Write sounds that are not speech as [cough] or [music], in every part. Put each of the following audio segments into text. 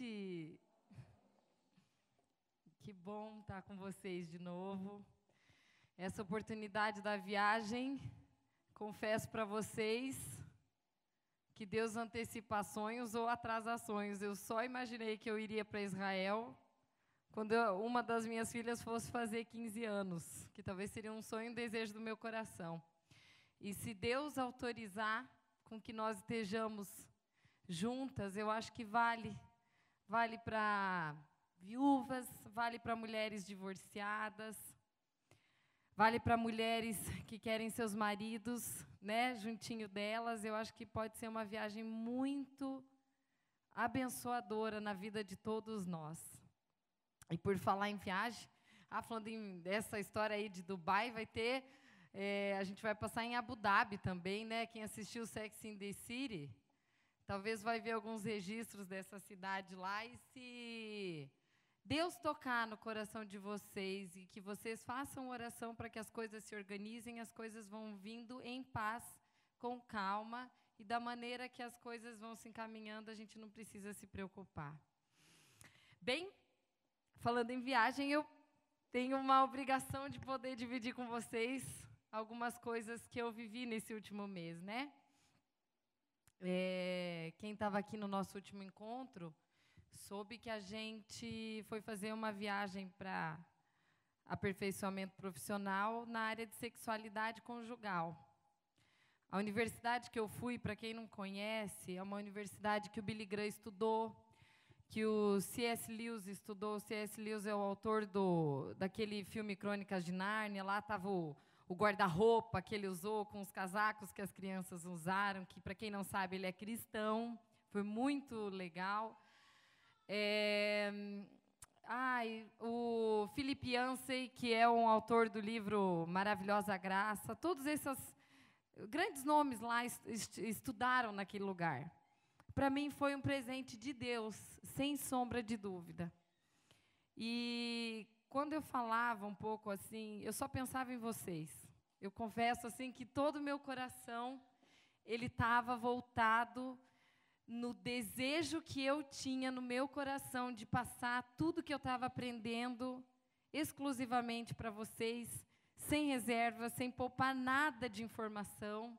noite! Que bom estar com vocês de novo. Essa oportunidade da viagem, confesso para vocês que Deus antecipa sonhos ou atrasa sonhos. Eu só imaginei que eu iria para Israel quando eu, uma das minhas filhas fosse fazer 15 anos, que talvez seria um sonho um desejo do meu coração. E se Deus autorizar com que nós estejamos juntas, eu acho que vale. Vale para viúvas, vale para mulheres divorciadas, vale para mulheres que querem seus maridos, né, juntinho delas. Eu acho que pode ser uma viagem muito abençoadora na vida de todos nós. E por falar em viagem, ah, falando em, dessa história aí de Dubai, vai ter, é, a gente vai passar em Abu Dhabi também, né? Quem assistiu Sex in the City, talvez vai ver alguns registros dessa cidade lá e se Deus tocar no coração de vocês e que vocês façam oração para que as coisas se organizem, as coisas vão vindo em paz, com calma e da maneira que as coisas vão se encaminhando, a gente não precisa se preocupar. Bem, falando em viagem, eu tenho uma obrigação de poder dividir com vocês algumas coisas que eu vivi nesse último mês, né? É, quem estava aqui no nosso último encontro soube que a gente foi fazer uma viagem para aperfeiçoamento profissional na área de sexualidade conjugal. A universidade que eu fui, para quem não conhece, é uma universidade que o Billy Graham estudou, que o C.S. Lewis estudou. O C.S. Lewis é o autor do, daquele filme Crônicas de Nárnia. Lá estava o, o guarda-roupa que ele usou com os casacos que as crianças usaram, que, para quem não sabe, ele é cristão. Foi muito legal. É, ai, o Philip Yancey, que é um autor do livro Maravilhosa Graça, todos esses grandes nomes lá estudaram naquele lugar. Para mim foi um presente de Deus, sem sombra de dúvida. E quando eu falava um pouco assim, eu só pensava em vocês. Eu confesso assim que todo o meu coração ele estava voltado no desejo que eu tinha no meu coração de passar tudo que eu estava aprendendo exclusivamente para vocês, sem reserva, sem poupar nada de informação.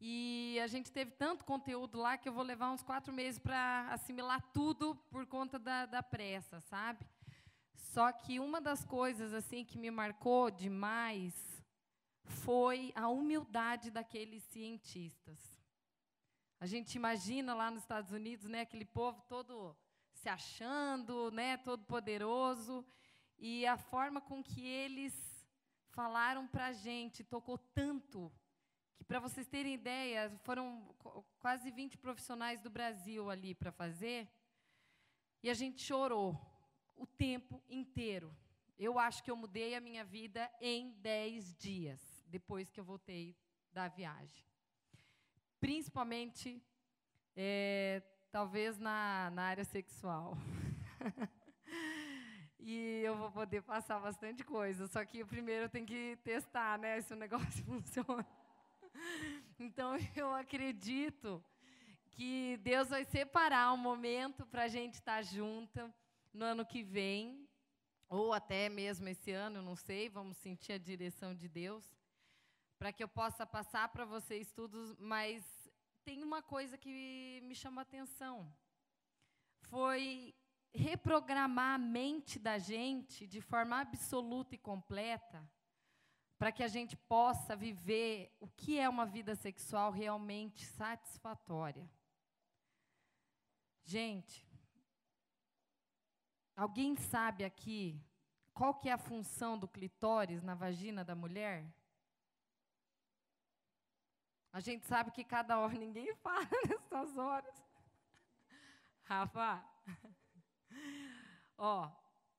E a gente teve tanto conteúdo lá que eu vou levar uns quatro meses para assimilar tudo por conta da, da pressa, sabe? Só que uma das coisas assim que me marcou demais foi a humildade daqueles cientistas. A gente imagina lá nos Estados Unidos, né, aquele povo todo se achando, né, todo poderoso, e a forma com que eles falaram para a gente tocou tanto que, para vocês terem ideia, foram quase 20 profissionais do Brasil ali para fazer, e a gente chorou o tempo inteiro. Eu acho que eu mudei a minha vida em 10 dias, depois que eu voltei da viagem principalmente, é, talvez na, na área sexual. [laughs] e eu vou poder passar bastante coisa, só que primeiro eu tenho que testar né, se o negócio [laughs] funciona. Então, eu acredito que Deus vai separar um momento para a gente estar tá junta no ano que vem, ou até mesmo esse ano, não sei, vamos sentir a direção de Deus para que eu possa passar para vocês tudo, mas tem uma coisa que me chamou a atenção. Foi reprogramar a mente da gente de forma absoluta e completa, para que a gente possa viver o que é uma vida sexual realmente satisfatória. Gente, alguém sabe aqui qual que é a função do clitóris na vagina da mulher? A gente sabe que cada hora [laughs] ninguém fala [laughs] nessas horas. Rafa, [laughs] ó,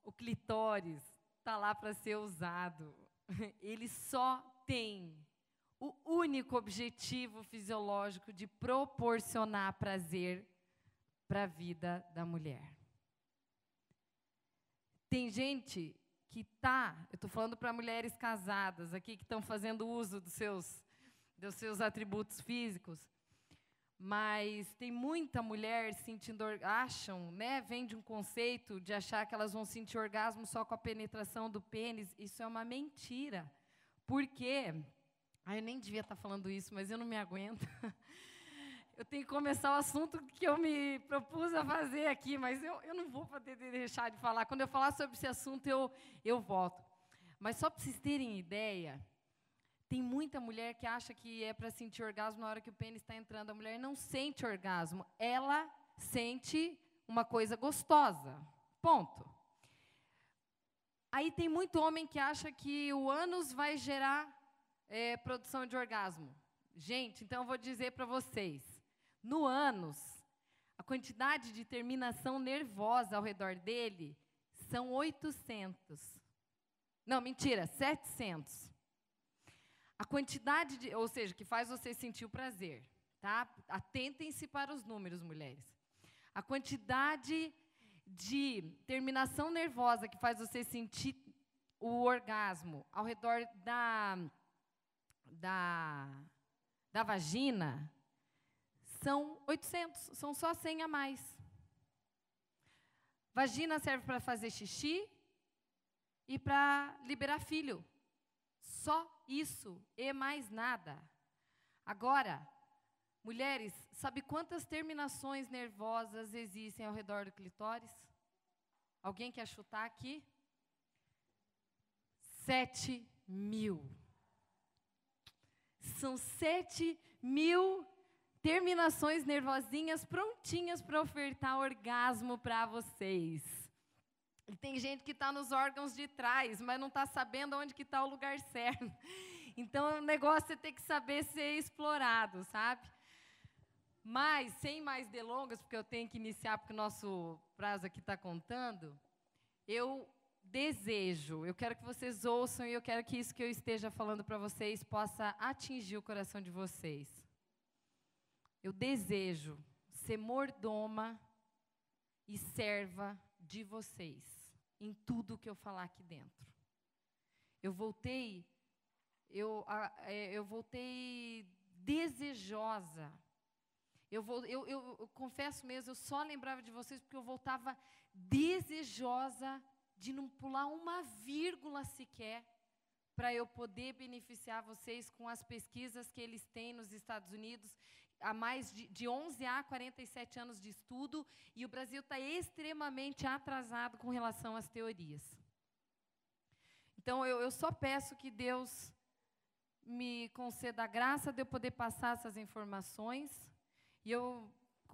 o clitóris está lá para ser usado. Ele só tem o único objetivo fisiológico de proporcionar prazer para a vida da mulher. Tem gente que tá, eu estou falando para mulheres casadas aqui que estão fazendo uso dos seus dos seus atributos físicos. mas tem muita mulher sentindo acham, né, vem de um conceito de achar que elas vão sentir orgasmo só com a penetração do pênis. Isso é uma mentira. Por quê? Ah, eu nem devia estar falando isso, mas eu não me aguento. [laughs] Eu tenho que começar o assunto que eu me propus a fazer aqui, mas eu, eu não vou poder deixar de falar. Quando eu falar sobre esse assunto, eu, eu volto. Mas só para vocês terem ideia, tem muita mulher que acha que é para sentir orgasmo na hora que o pênis está entrando. A mulher não sente orgasmo, ela sente uma coisa gostosa. Ponto. Aí tem muito homem que acha que o ânus vai gerar é, produção de orgasmo. Gente, então eu vou dizer para vocês: no ânus, a quantidade de terminação nervosa ao redor dele são 800. Não, mentira, 700. A quantidade de, ou seja, que faz você sentir o prazer, tá? Atentem-se para os números, mulheres. A quantidade de terminação nervosa que faz você sentir o orgasmo ao redor da da da vagina são 800, são só 100 a mais. Vagina serve para fazer xixi e para liberar filho. Só isso e mais nada. Agora, mulheres, sabe quantas terminações nervosas existem ao redor do clitóris? Alguém quer chutar aqui? Sete mil. São sete mil terminações nervosinhas prontinhas para ofertar orgasmo para vocês. E tem gente que está nos órgãos de trás, mas não está sabendo onde que está o lugar [laughs] certo. Então, o negócio é ter que saber ser explorado, sabe? Mas, sem mais delongas, porque eu tenho que iniciar, porque o nosso prazo aqui está contando, eu desejo, eu quero que vocês ouçam e eu quero que isso que eu esteja falando para vocês possa atingir o coração de vocês. Eu desejo ser mordoma e serva de vocês em tudo que eu falar aqui dentro. Eu voltei, eu, é, eu voltei desejosa. Eu, vou, eu, eu, eu confesso mesmo, eu só lembrava de vocês porque eu voltava desejosa de não pular uma vírgula sequer para eu poder beneficiar vocês com as pesquisas que eles têm nos Estados Unidos há mais de, de 11 a 47 anos de estudo e o Brasil está extremamente atrasado com relação às teorias. Então, eu, eu só peço que Deus me conceda a graça de eu poder passar essas informações. E eu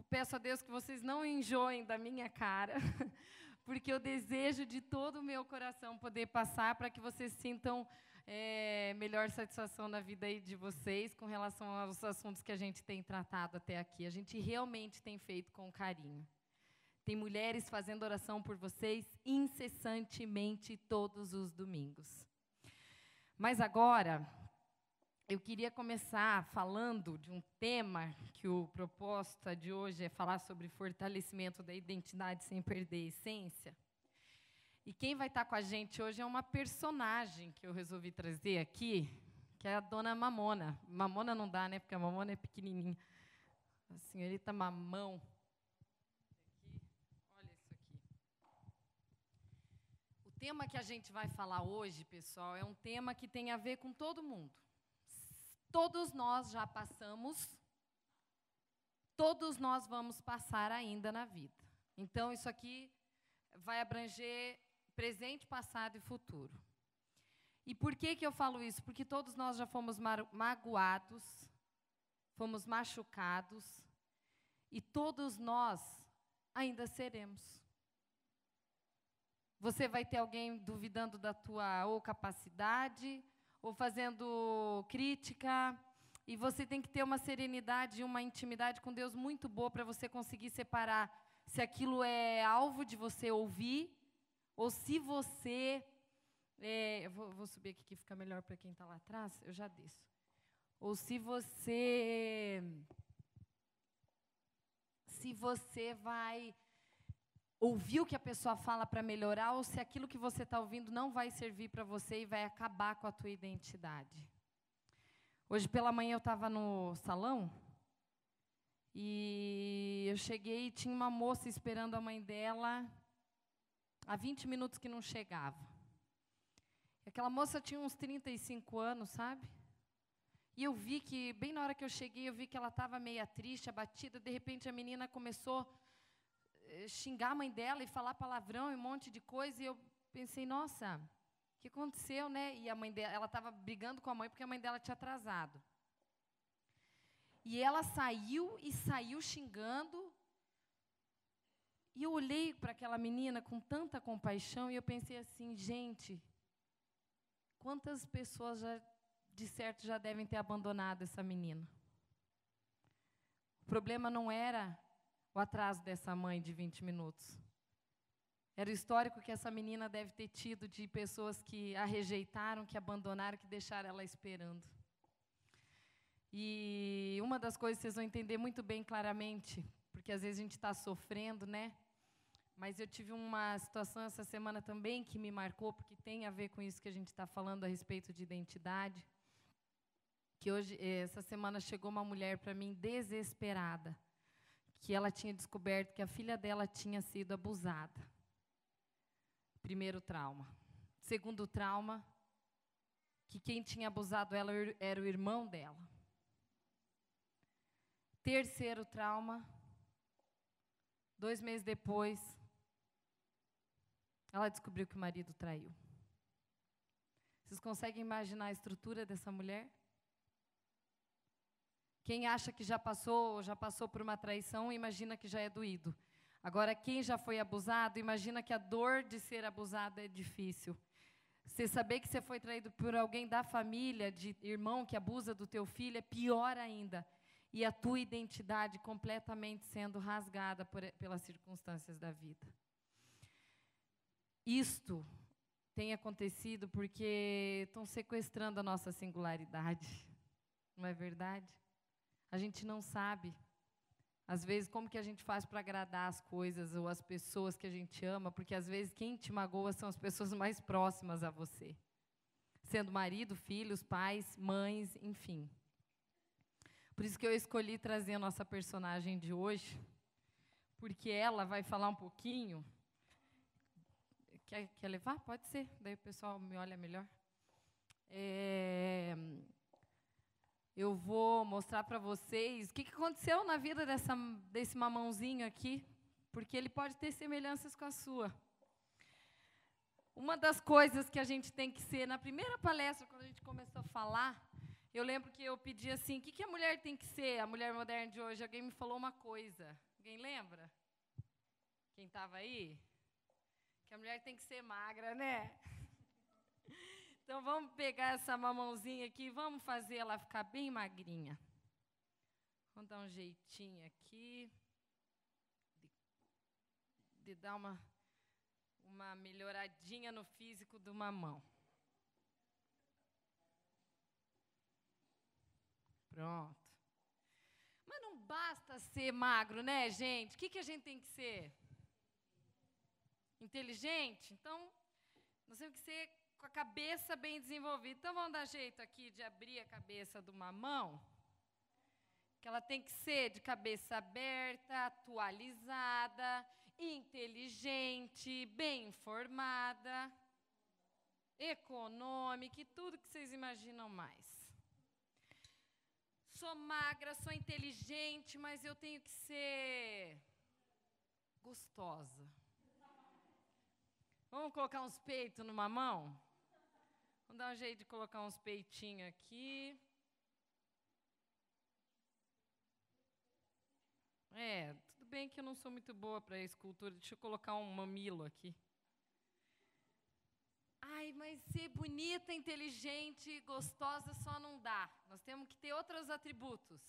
peço a Deus que vocês não enjoem da minha cara, [laughs] porque eu desejo de todo o meu coração poder passar para que vocês sintam é, melhor satisfação na vida aí de vocês com relação aos assuntos que a gente tem tratado até aqui. A gente realmente tem feito com carinho. Tem mulheres fazendo oração por vocês incessantemente todos os domingos. Mas agora, eu queria começar falando de um tema que o proposta de hoje é falar sobre fortalecimento da identidade sem perder a essência. E quem vai estar com a gente hoje é uma personagem que eu resolvi trazer aqui, que é a dona Mamona. Mamona não dá, né? Porque a Mamona é pequenininha. A senhorita Mamão. Olha isso aqui. O tema que a gente vai falar hoje, pessoal, é um tema que tem a ver com todo mundo. Todos nós já passamos, todos nós vamos passar ainda na vida. Então, isso aqui vai abranger presente, passado e futuro. E por que, que eu falo isso? Porque todos nós já fomos magoados, fomos machucados, e todos nós ainda seremos. Você vai ter alguém duvidando da tua ou capacidade, ou fazendo crítica, e você tem que ter uma serenidade e uma intimidade com Deus muito boa para você conseguir separar se aquilo é alvo de você ouvir ou se você. É, eu vou, vou, subir aqui que fica melhor para quem está lá atrás, eu já desço. Ou se você. Se você vai ouvir o que a pessoa fala para melhorar, ou se aquilo que você está ouvindo não vai servir para você e vai acabar com a tua identidade. Hoje pela manhã eu estava no salão E eu cheguei e tinha uma moça esperando a mãe dela há 20 minutos que não chegava. Aquela moça tinha uns 35 anos, sabe? E eu vi que, bem na hora que eu cheguei, eu vi que ela estava meia triste, abatida. De repente, a menina começou a eh, xingar a mãe dela e falar palavrão e um monte de coisa. E eu pensei, nossa, o que aconteceu, né? E a mãe dela, ela estava brigando com a mãe porque a mãe dela tinha atrasado. E ela saiu e saiu xingando. E eu olhei para aquela menina com tanta compaixão e eu pensei assim, gente, quantas pessoas já de certo já devem ter abandonado essa menina. O problema não era o atraso dessa mãe de 20 minutos. Era o histórico que essa menina deve ter tido de pessoas que a rejeitaram, que abandonaram, que deixaram ela esperando. E uma das coisas que vocês vão entender muito bem claramente, porque às vezes a gente está sofrendo, né? Mas eu tive uma situação essa semana também que me marcou, porque tem a ver com isso que a gente está falando a respeito de identidade que hoje, eh, essa semana, chegou uma mulher para mim desesperada, que ela tinha descoberto que a filha dela tinha sido abusada. Primeiro trauma. Segundo trauma, que quem tinha abusado ela era o irmão dela. Terceiro trauma, dois meses depois, ela descobriu que o marido traiu. Vocês conseguem imaginar a estrutura dessa mulher? Quem acha que já passou, já passou por uma traição, imagina que já é doído. Agora, quem já foi abusado, imagina que a dor de ser abusado é difícil. Você saber que você foi traído por alguém da família, de irmão que abusa do teu filho, é pior ainda. E a tua identidade completamente sendo rasgada por, pelas circunstâncias da vida. Isto tem acontecido porque estão sequestrando a nossa singularidade. [laughs] Não é verdade? A gente não sabe, às vezes, como que a gente faz para agradar as coisas ou as pessoas que a gente ama, porque às vezes quem te magoa são as pessoas [laughs] mais próximas a você. Sendo marido, filhos, pais, mães, enfim. Por isso que eu escolhi trazer a nossa personagem de hoje, porque ela vai falar um pouquinho. Quer, quer levar? Pode ser, daí o pessoal me olha melhor. É, eu vou mostrar para vocês o que, que aconteceu na vida dessa, desse mamãozinho aqui, porque ele pode ter semelhanças com a sua. Uma das coisas que a gente tem que ser, na primeira palestra, quando a gente começou a falar, eu lembro que eu pedi assim: o que, que a mulher tem que ser, a mulher moderna de hoje? Alguém me falou uma coisa. Alguém lembra? Quem estava aí? Que a mulher tem que ser magra, né? [laughs] Então vamos pegar essa mamãozinha aqui, vamos fazer ela ficar bem magrinha. Vamos dar um jeitinho aqui. De, de dar uma, uma melhoradinha no físico do mamão. Pronto. Mas não basta ser magro, né, gente? O que, que a gente tem que ser? Inteligente? Então, nós temos que ser com a cabeça bem desenvolvida. Então vamos dar jeito aqui de abrir a cabeça do mamão. Que ela tem que ser de cabeça aberta, atualizada, inteligente, bem informada, econômica e tudo que vocês imaginam mais. Sou magra, sou inteligente, mas eu tenho que ser gostosa. Vamos colocar uns peitos numa mão? Vamos dar um jeito de colocar uns peitinhos aqui. É, tudo bem que eu não sou muito boa para escultura. Deixa eu colocar um mamilo aqui. Ai, mas ser bonita, inteligente, gostosa só não dá. Nós temos que ter outros atributos.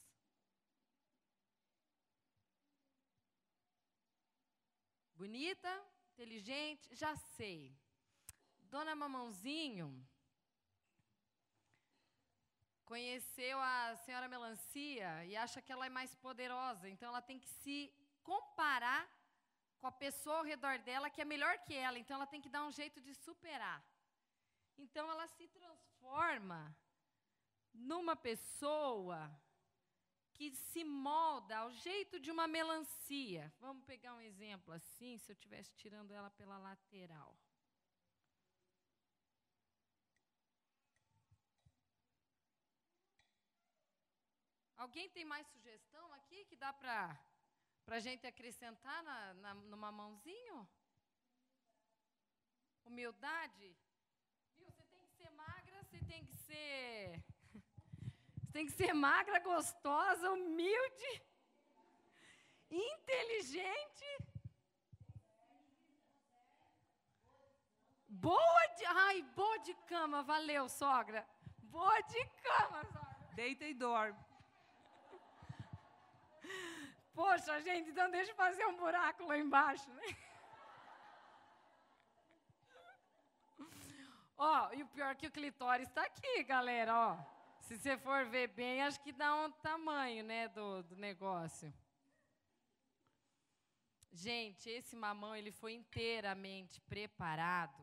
Bonita, inteligente, já sei. Dona Mamãozinho conheceu a senhora Melancia e acha que ela é mais poderosa, então ela tem que se comparar com a pessoa ao redor dela que é melhor que ela, então ela tem que dar um jeito de superar. Então ela se transforma numa pessoa que se molda ao jeito de uma melancia. Vamos pegar um exemplo assim, se eu estivesse tirando ela pela lateral. Alguém tem mais sugestão aqui que dá para a gente acrescentar na, na, no? Humildade? Viu, você tem que ser magra, você tem que ser. Tem que ser magra, gostosa, humilde, inteligente. Boa de. Ai, boa de cama, valeu, sogra. Boa de cama, sogra. Deita e dorme. Poxa, gente, então deixa eu fazer um buraco lá embaixo, né? Ó, e o pior é que o clitóris está aqui, galera, ó. Se você for ver bem, acho que dá um tamanho, né, do, do negócio. Gente, esse mamão, ele foi inteiramente preparado.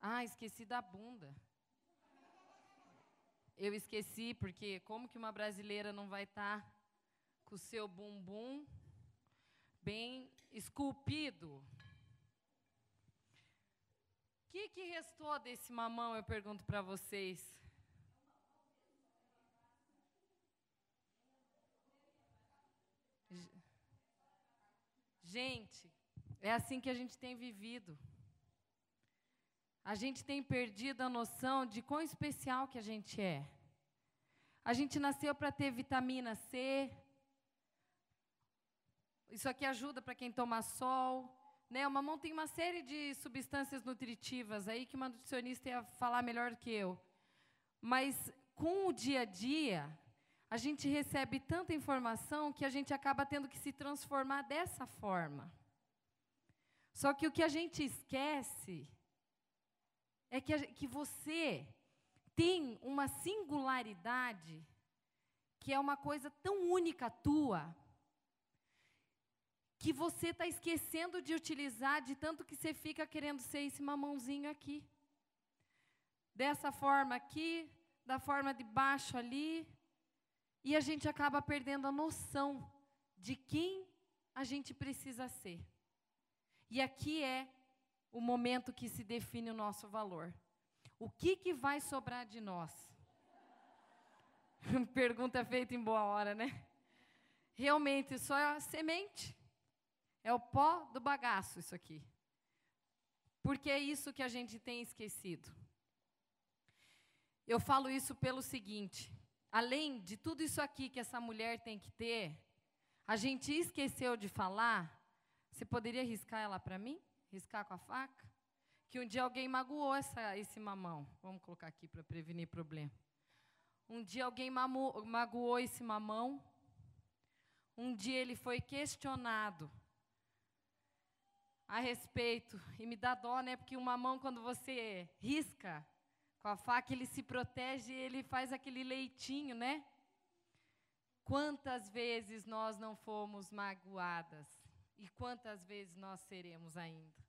Ah, esqueci da bunda. Eu esqueci, porque como que uma brasileira não vai estar tá com o seu bumbum bem esculpido. O que, que restou desse mamão, eu pergunto para vocês? Gente, é assim que a gente tem vivido. A gente tem perdido a noção de quão especial que a gente é. A gente nasceu para ter vitamina C, isso aqui ajuda para quem toma sol. Né? O mamão tem uma série de substâncias nutritivas aí que uma nutricionista ia falar melhor que eu. Mas com o dia a dia, a gente recebe tanta informação que a gente acaba tendo que se transformar dessa forma. Só que o que a gente esquece é que, a, que você tem uma singularidade que é uma coisa tão única tua que você está esquecendo de utilizar, de tanto que você fica querendo ser esse mamãozinho aqui. Dessa forma aqui, da forma de baixo ali. E a gente acaba perdendo a noção de quem a gente precisa ser. E aqui é o momento que se define o nosso valor. O que, que vai sobrar de nós? [laughs] Pergunta feita em boa hora, né? Realmente, só é a semente. É o pó do bagaço isso aqui. Porque é isso que a gente tem esquecido. Eu falo isso pelo seguinte: além de tudo isso aqui que essa mulher tem que ter, a gente esqueceu de falar. Você poderia riscar ela para mim? Riscar com a faca? Que um dia alguém magoou essa, esse mamão. Vamos colocar aqui para prevenir problema. Um dia alguém magoou esse mamão. Um dia ele foi questionado a respeito. E me dá dó, né? Porque uma mão, quando você risca com a faca, ele se protege ele faz aquele leitinho, né? Quantas vezes nós não fomos magoadas e quantas vezes nós seremos ainda.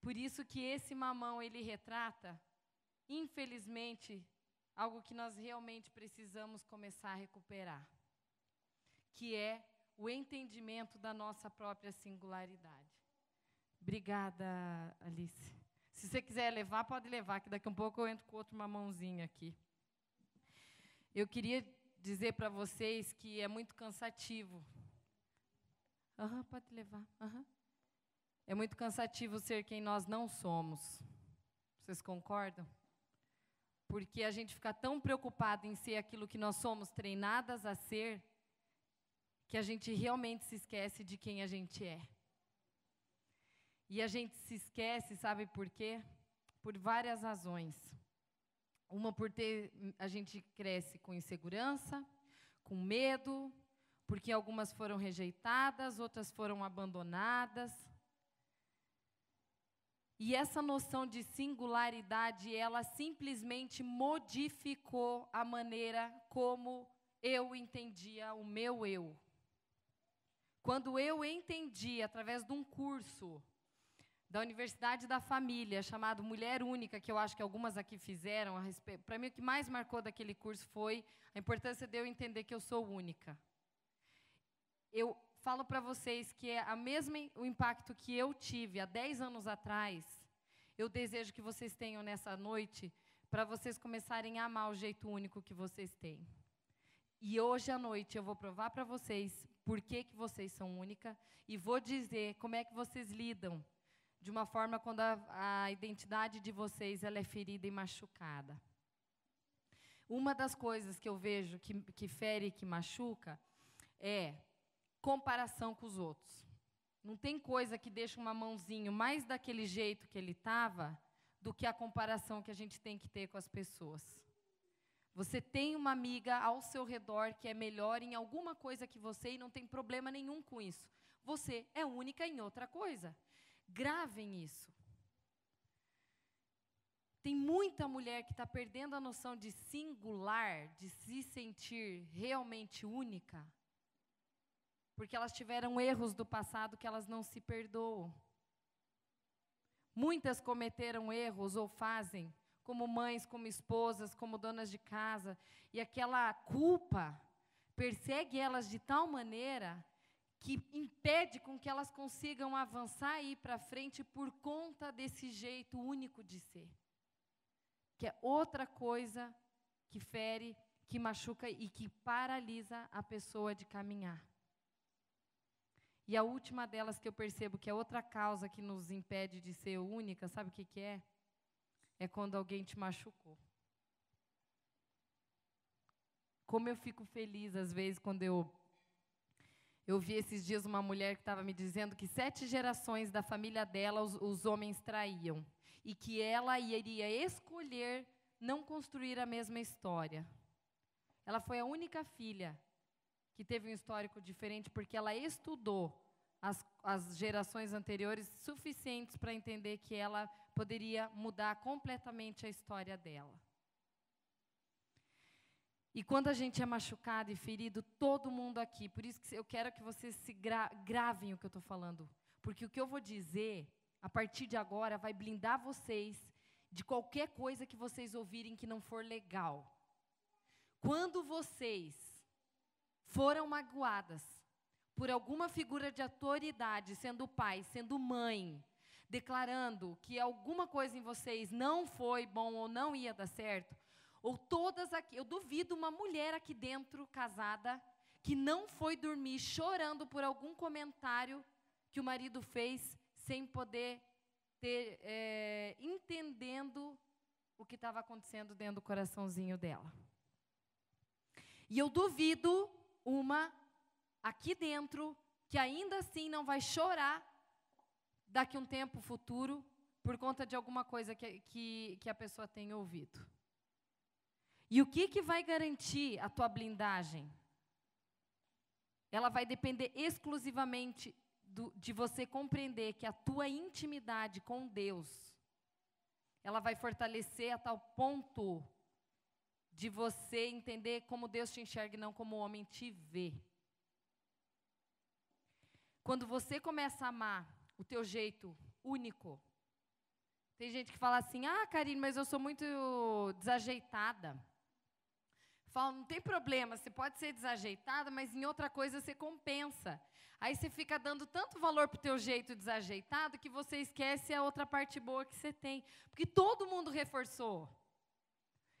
Por isso que esse mamão ele retrata, infelizmente, algo que nós realmente precisamos começar a recuperar, que é o entendimento da nossa própria singularidade. Obrigada, Alice. Se você quiser levar, pode levar, que daqui a um pouco eu entro com outro mamãozinho aqui. Eu queria dizer para vocês que é muito cansativo. Uhum, pode levar. Uhum. É muito cansativo ser quem nós não somos. Vocês concordam? Porque a gente fica tão preocupado em ser aquilo que nós somos treinadas a ser, que a gente realmente se esquece de quem a gente é. E a gente se esquece, sabe por quê? Por várias razões. Uma por ter a gente cresce com insegurança, com medo, porque algumas foram rejeitadas, outras foram abandonadas. E essa noção de singularidade, ela simplesmente modificou a maneira como eu entendia o meu eu. Quando eu entendi através de um curso da Universidade da Família, chamado Mulher Única, que eu acho que algumas aqui fizeram. Para mim, o que mais marcou daquele curso foi a importância de eu entender que eu sou única. Eu falo para vocês que é a mesma, o impacto que eu tive há 10 anos atrás, eu desejo que vocês tenham nessa noite, para vocês começarem a amar o jeito único que vocês têm. E hoje à noite eu vou provar para vocês por que, que vocês são única e vou dizer como é que vocês lidam de uma forma quando a, a identidade de vocês ela é ferida e machucada. Uma das coisas que eu vejo que, que fere e que machuca é comparação com os outros. Não tem coisa que deixa uma mãozinho mais daquele jeito que ele estava do que a comparação que a gente tem que ter com as pessoas. Você tem uma amiga ao seu redor que é melhor em alguma coisa que você e não tem problema nenhum com isso. Você é única em outra coisa. Gravem isso. Tem muita mulher que está perdendo a noção de singular, de se sentir realmente única, porque elas tiveram erros do passado que elas não se perdoam. Muitas cometeram erros ou fazem, como mães, como esposas, como donas de casa, e aquela culpa persegue elas de tal maneira que impede com que elas consigam avançar e ir para frente por conta desse jeito único de ser. Que é outra coisa que fere, que machuca e que paralisa a pessoa de caminhar. E a última delas que eu percebo que é outra causa que nos impede de ser única, sabe o que, que é? É quando alguém te machucou. Como eu fico feliz, às vezes, quando eu. Eu vi esses dias uma mulher que estava me dizendo que sete gerações da família dela os, os homens traíam. E que ela iria escolher não construir a mesma história. Ela foi a única filha que teve um histórico diferente porque ela estudou as, as gerações anteriores suficientes para entender que ela poderia mudar completamente a história dela. E quando a gente é machucado e ferido, todo mundo aqui, por isso que eu quero que vocês se gra gravem o que eu estou falando, porque o que eu vou dizer, a partir de agora, vai blindar vocês de qualquer coisa que vocês ouvirem que não for legal. Quando vocês foram magoadas por alguma figura de autoridade, sendo pai, sendo mãe, declarando que alguma coisa em vocês não foi bom ou não ia dar certo, ou todas aqui, eu duvido uma mulher aqui dentro, casada, que não foi dormir chorando por algum comentário que o marido fez sem poder ter, é, entendendo o que estava acontecendo dentro do coraçãozinho dela. E eu duvido uma aqui dentro que ainda assim não vai chorar daqui um tempo futuro por conta de alguma coisa que, que, que a pessoa tenha ouvido. E o que, que vai garantir a tua blindagem? Ela vai depender exclusivamente do, de você compreender que a tua intimidade com Deus, ela vai fortalecer a tal ponto de você entender como Deus te enxerga e não como o homem te vê. Quando você começa a amar o teu jeito único, tem gente que fala assim: "Ah, Karine, mas eu sou muito desajeitada". Fala, não tem problema, você pode ser desajeitada, mas em outra coisa você compensa. Aí você fica dando tanto valor para o teu jeito desajeitado que você esquece a outra parte boa que você tem. Porque todo mundo reforçou.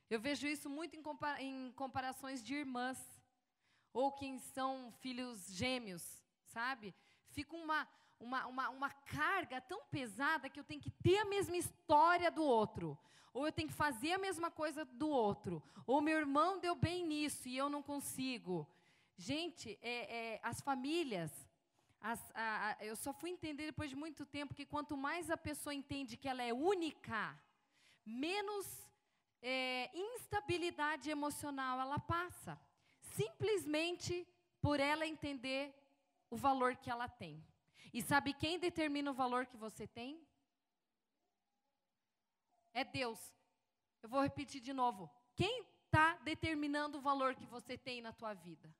Eu vejo isso muito em, compara em comparações de irmãs, ou quem são filhos gêmeos, sabe? Fica uma, uma, uma, uma carga tão pesada que eu tenho que ter a mesma história do outro, ou eu tenho que fazer a mesma coisa do outro, ou meu irmão deu bem nisso e eu não consigo. Gente, é, é, as famílias, as, a, a, eu só fui entender depois de muito tempo que quanto mais a pessoa entende que ela é única, menos é, instabilidade emocional ela passa, simplesmente por ela entender o valor que ela tem. E sabe quem determina o valor que você tem? É Deus. Eu vou repetir de novo. Quem está determinando o valor que você tem na tua vida?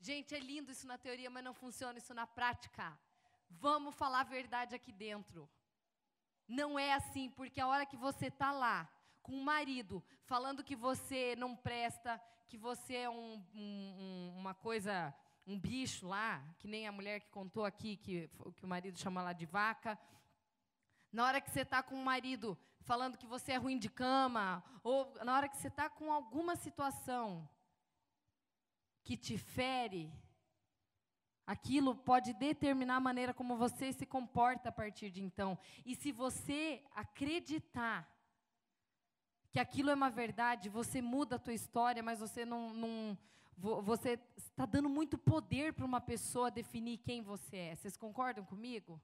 Gente, é lindo isso na teoria, mas não funciona isso na prática. Vamos falar a verdade aqui dentro. Não é assim, porque a hora que você está lá com o marido falando que você não presta, que você é um, um, uma coisa, um bicho lá, que nem a mulher que contou aqui, que, que o marido chama lá de vaca. Na hora que você está com o marido falando que você é ruim de cama, ou na hora que você está com alguma situação que te fere, aquilo pode determinar a maneira como você se comporta a partir de então. E se você acreditar que aquilo é uma verdade, você muda a tua história, mas você não, não você está dando muito poder para uma pessoa definir quem você é. Vocês concordam comigo?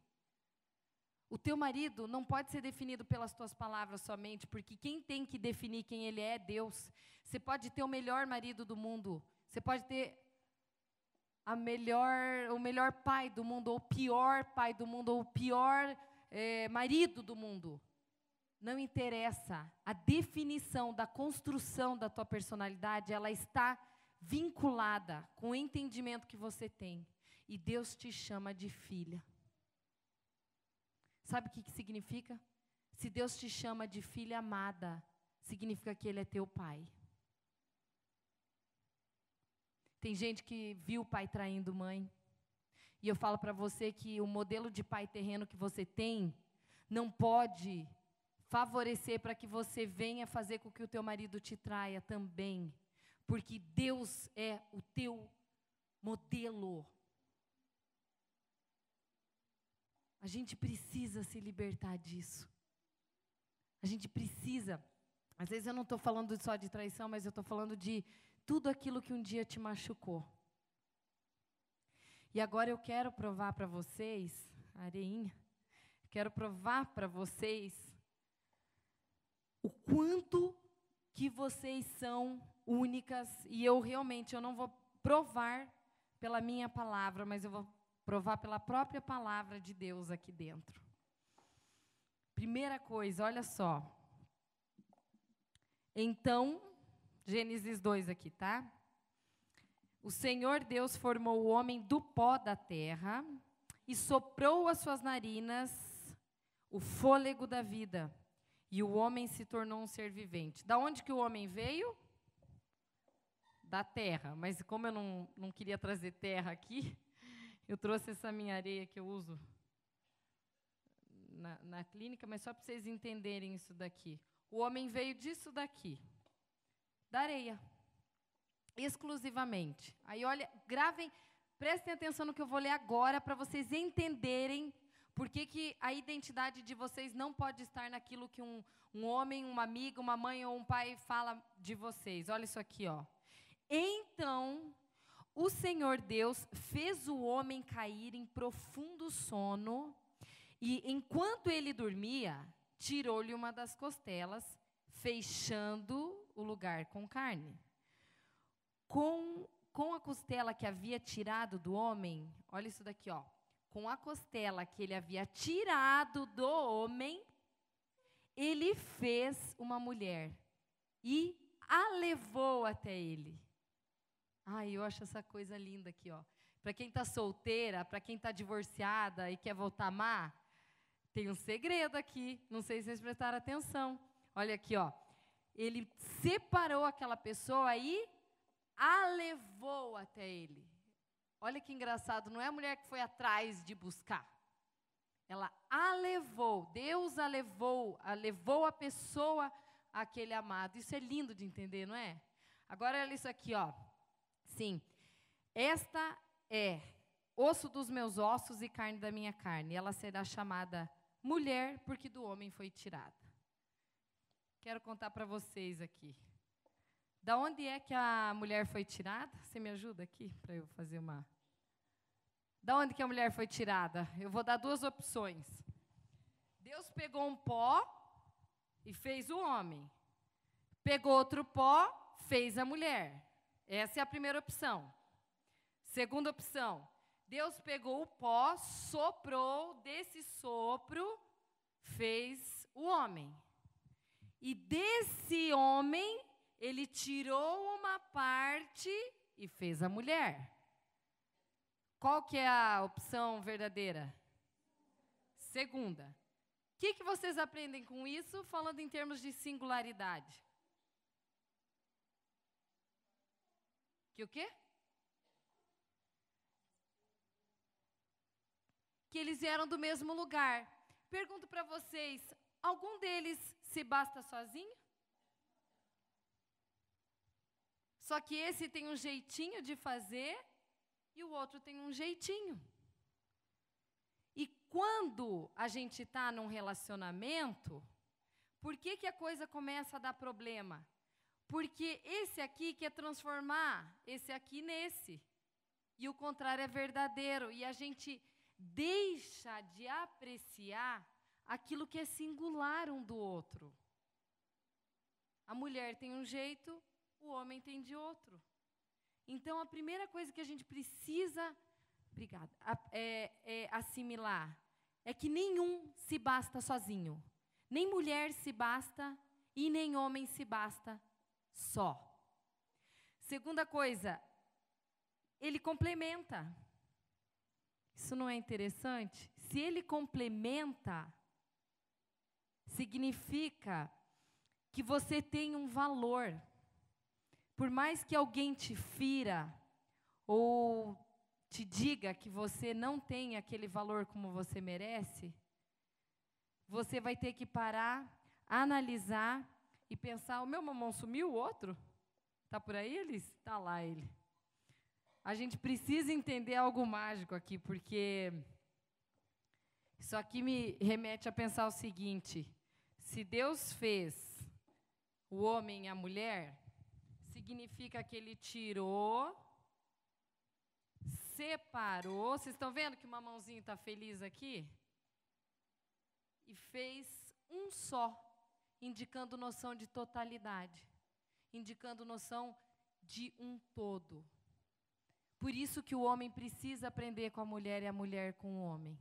O teu marido não pode ser definido pelas tuas palavras somente, porque quem tem que definir quem ele é é Deus. Você pode ter o melhor marido do mundo, você pode ter a melhor, o melhor pai do mundo, ou o pior pai do mundo, ou o pior é, marido do mundo. Não interessa. A definição da construção da tua personalidade, ela está vinculada com o entendimento que você tem. E Deus te chama de filha. Sabe o que, que significa? Se Deus te chama de filha amada, significa que Ele é teu pai. Tem gente que viu o pai traindo mãe. E eu falo para você que o modelo de pai terreno que você tem não pode favorecer para que você venha fazer com que o teu marido te traia também. Porque Deus é o teu modelo. A gente precisa se libertar disso. A gente precisa. Às vezes eu não estou falando só de traição, mas eu estou falando de tudo aquilo que um dia te machucou. E agora eu quero provar para vocês, areinha, quero provar para vocês o quanto que vocês são únicas e eu realmente eu não vou provar pela minha palavra, mas eu vou provar pela própria palavra de Deus aqui dentro. Primeira coisa, olha só. Então, Gênesis 2 aqui, tá? O Senhor Deus formou o homem do pó da terra e soprou as suas narinas o fôlego da vida, e o homem se tornou um ser vivente. Da onde que o homem veio? Da terra. Mas como eu não, não queria trazer terra aqui, [laughs] eu trouxe essa minha areia que eu uso na, na clínica, mas só para vocês entenderem isso daqui. O homem veio disso daqui, da areia, exclusivamente. Aí, olha, gravem, prestem atenção no que eu vou ler agora, para vocês entenderem por que, que a identidade de vocês não pode estar naquilo que um, um homem, uma amiga, uma mãe ou um pai fala de vocês. Olha isso aqui, ó. Então o Senhor Deus fez o homem cair em profundo sono, e enquanto ele dormia, tirou-lhe uma das costelas, fechando o lugar com carne. Com, com a costela que havia tirado do homem, olha isso daqui, ó. Com a costela que ele havia tirado do homem, ele fez uma mulher e a levou até ele. Ai, eu acho essa coisa linda aqui, ó. Para quem está solteira, para quem está divorciada e quer voltar a amar, tem um segredo aqui. Não sei se vocês prestaram atenção. Olha aqui, ó. Ele separou aquela pessoa e a levou até ele. Olha que engraçado, não é a mulher que foi atrás de buscar. Ela a levou, Deus a levou, a levou a pessoa àquele amado. Isso é lindo de entender, não é? Agora olha isso aqui, ó. Sim. Esta é osso dos meus ossos e carne da minha carne. Ela será chamada mulher, porque do homem foi tirada. Quero contar para vocês aqui. Da onde é que a mulher foi tirada? Você me ajuda aqui para eu fazer uma. Da onde que a mulher foi tirada? Eu vou dar duas opções. Deus pegou um pó e fez o homem. Pegou outro pó, fez a mulher. Essa é a primeira opção. Segunda opção, Deus pegou o pó, soprou, desse sopro fez o homem. E desse homem, ele tirou uma parte e fez a mulher. Qual que é a opção verdadeira? Segunda, o que, que vocês aprendem com isso, falando em termos de singularidade? Que o quê? Que eles vieram do mesmo lugar. Pergunto para vocês: algum deles se basta sozinho? Só que esse tem um jeitinho de fazer e o outro tem um jeitinho. E quando a gente está num relacionamento, por que, que a coisa começa a dar problema? Porque esse aqui quer transformar esse aqui nesse. E o contrário é verdadeiro. E a gente deixa de apreciar aquilo que é singular um do outro. A mulher tem um jeito, o homem tem de outro. Então, a primeira coisa que a gente precisa, obrigada, é, é assimilar é que nenhum se basta sozinho. Nem mulher se basta e nem homem se basta só. Segunda coisa, ele complementa. Isso não é interessante? Se ele complementa, significa que você tem um valor. Por mais que alguém te fira ou te diga que você não tem aquele valor como você merece, você vai ter que parar, analisar e pensar: o meu mamão sumiu, o outro? Está por aí, eles? Está lá ele. A gente precisa entender algo mágico aqui, porque isso aqui me remete a pensar o seguinte: se Deus fez o homem e a mulher, significa que ele tirou, separou. Vocês estão vendo que o mamãozinho está feliz aqui? E fez um só indicando noção de totalidade, indicando noção de um todo. Por isso que o homem precisa aprender com a mulher e a mulher com o homem.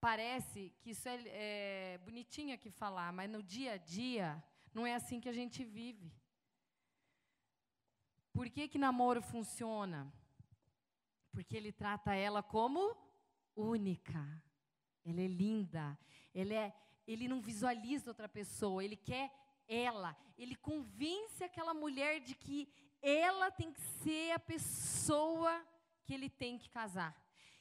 Parece que isso é, é bonitinho aqui falar, mas no dia a dia não é assim que a gente vive. Por que que namoro funciona? Porque ele trata ela como única. Ela é linda. Ela é ele não visualiza outra pessoa, ele quer ela. Ele convence aquela mulher de que ela tem que ser a pessoa que ele tem que casar.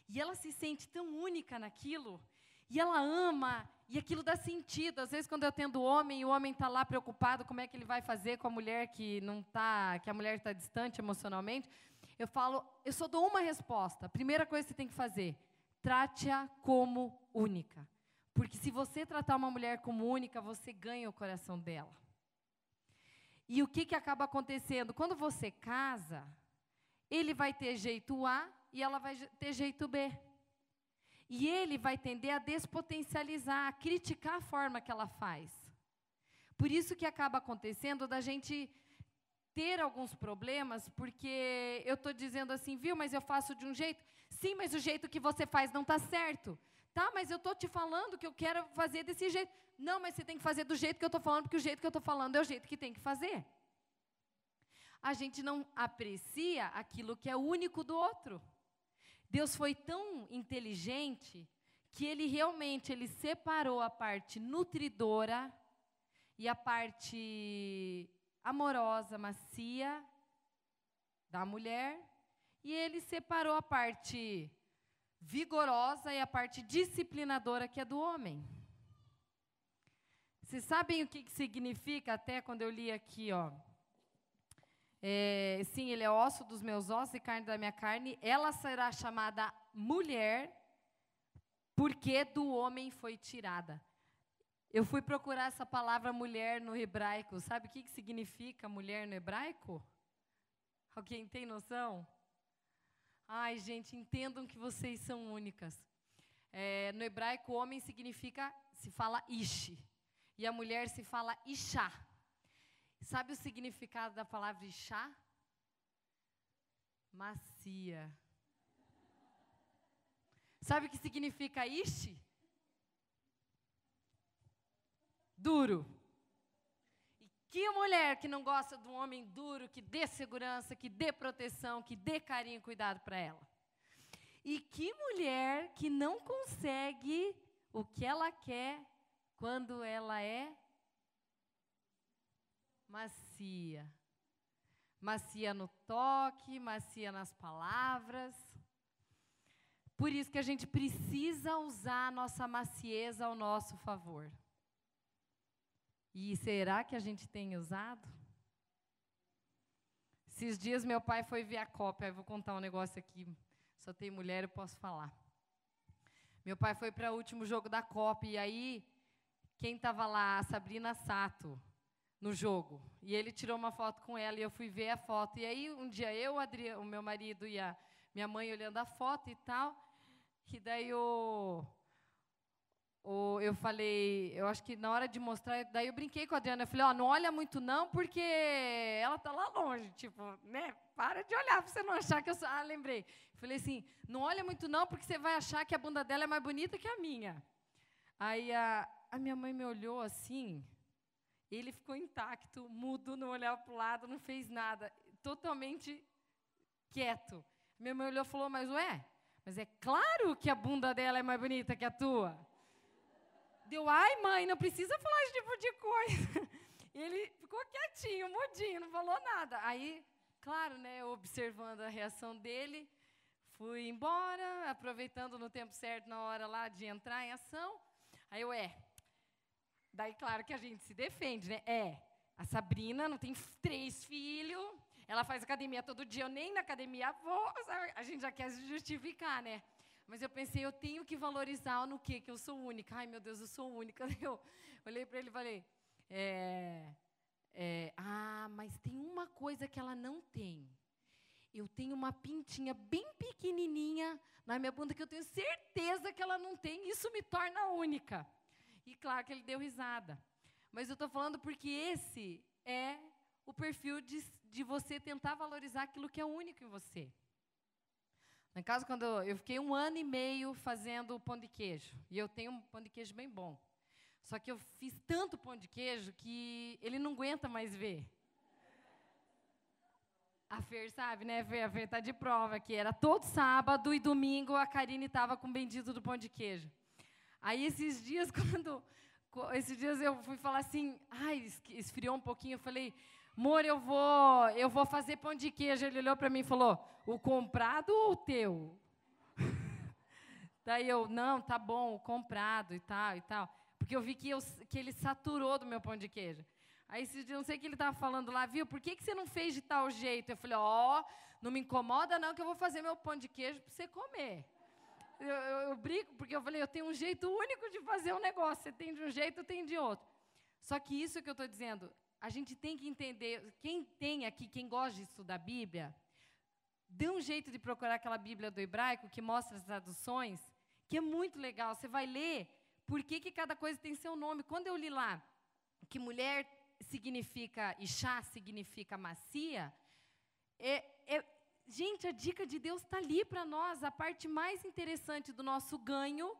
E ela se sente tão única naquilo, e ela ama, e aquilo dá sentido. Às vezes, quando eu atendo o homem, e o homem está lá preocupado como é que ele vai fazer com a mulher que não tá, que a mulher está distante emocionalmente, eu falo, eu só dou uma resposta. A primeira coisa que você tem que fazer, trate-a como única. Porque se você tratar uma mulher como única, você ganha o coração dela. E o que, que acaba acontecendo? Quando você casa, ele vai ter jeito A e ela vai ter jeito B. E ele vai tender a despotencializar, a criticar a forma que ela faz. Por isso que acaba acontecendo da gente ter alguns problemas, porque eu estou dizendo assim, viu, mas eu faço de um jeito. Sim, mas o jeito que você faz não está certo. Tá, mas eu estou te falando que eu quero fazer desse jeito. Não, mas você tem que fazer do jeito que eu estou falando, porque o jeito que eu estou falando é o jeito que tem que fazer. A gente não aprecia aquilo que é único do outro. Deus foi tão inteligente que ele realmente ele separou a parte nutridora e a parte amorosa, macia da mulher, e ele separou a parte vigorosa e a parte disciplinadora que é do homem. Vocês sabem o que, significa, até quando eu li aqui, ó. É, sim, ele é osso dos meus ossos e carne da minha carne. Ela será chamada mulher, porque do homem foi tirada. Eu fui procurar essa palavra mulher no hebraico. Sabe o que, que significa mulher no hebraico? Alguém tem noção? Ai, gente, entendam que vocês são únicas. É, no hebraico, homem significa, se fala ish. E a mulher se fala ishá. Sabe o significado da palavra ishá? Macia. Sabe o que significa ish? Duro. Que mulher que não gosta de um homem duro, que dê segurança, que dê proteção, que dê carinho e cuidado para ela? E que mulher que não consegue o que ela quer quando ela é macia. Macia no toque, macia nas palavras. Por isso que a gente precisa usar a nossa macieza ao nosso favor. E será que a gente tem usado? Esses dias meu pai foi ver a Copa, eu vou contar um negócio aqui. Só tem mulher, eu posso falar. Meu pai foi para o último jogo da Copa e aí quem estava lá? A Sabrina Sato no jogo. E ele tirou uma foto com ela e eu fui ver a foto. E aí um dia eu, o meu marido e a minha mãe olhando a foto e tal, que daí o o, eu falei, eu acho que na hora de mostrar, daí eu brinquei com a Adriana, eu falei, ó, oh, não olha muito não, porque ela tá lá longe, tipo, né, para de olhar para você não achar que eu sou, ah, lembrei. falei assim, não olha muito não, porque você vai achar que a bunda dela é mais bonita que a minha. Aí a, a minha mãe me olhou assim, ele ficou intacto, mudo, não olhava para o lado, não fez nada, totalmente quieto. Minha mãe olhou e falou, mas ué, mas é claro que a bunda dela é mais bonita que a tua. Deu, ai, mãe, não precisa falar esse tipo de coisa. [laughs] Ele ficou quietinho, mudinho, não falou nada. Aí, claro, né, observando a reação dele, fui embora, aproveitando no tempo certo, na hora lá de entrar em ação. Aí eu, é. Daí, claro que a gente se defende, né? É. A Sabrina não tem três filhos, ela faz academia todo dia, eu nem na academia vou. A gente já quer se justificar, né? Mas eu pensei, eu tenho que valorizar no que que eu sou única. Ai, meu Deus, eu sou única. [laughs] Eu olhei para ele e falei, é, é, ah, mas tem uma coisa que ela não tem. Eu tenho uma pintinha bem pequenininha na minha bunda que eu tenho certeza que ela não tem. Isso me torna única. E claro que ele deu risada. Mas eu estou falando porque esse é o perfil de, de você tentar valorizar aquilo que é único em você. Em casa, quando eu, eu fiquei um ano e meio fazendo pão de queijo. E eu tenho um pão de queijo bem bom. Só que eu fiz tanto pão de queijo que ele não aguenta mais ver. A Fer sabe, né, Fer? A Fer está de prova que era todo sábado e domingo a Karine estava com o bendito do pão de queijo. Aí esses dias, [laughs] quando. Esses dias eu fui falar assim, ai, esfriou um pouquinho, eu falei, Amor, eu vou, eu vou fazer pão de queijo. Ele olhou para mim e falou: O comprado ou o teu? [laughs] Daí eu, não, tá bom, o comprado e tal e tal. Porque eu vi que, eu, que ele saturou do meu pão de queijo. Aí não sei o que ele estava falando lá, viu? Por que, que você não fez de tal jeito? Eu falei, ó, oh, não me incomoda não que eu vou fazer meu pão de queijo para você comer. Eu, eu, eu brinco, porque eu falei, eu tenho um jeito único de fazer um negócio. Você tem de um jeito, eu tenho de outro. Só que isso que eu estou dizendo, a gente tem que entender, quem tem aqui, quem gosta de estudar Bíblia, dê um jeito de procurar aquela Bíblia do hebraico que mostra as traduções, que é muito legal. Você vai ler por que, que cada coisa tem seu nome. Quando eu li lá que mulher significa, e chá significa macia, é, é, gente, a dica de Deus está ali para nós. A parte mais interessante do nosso ganho,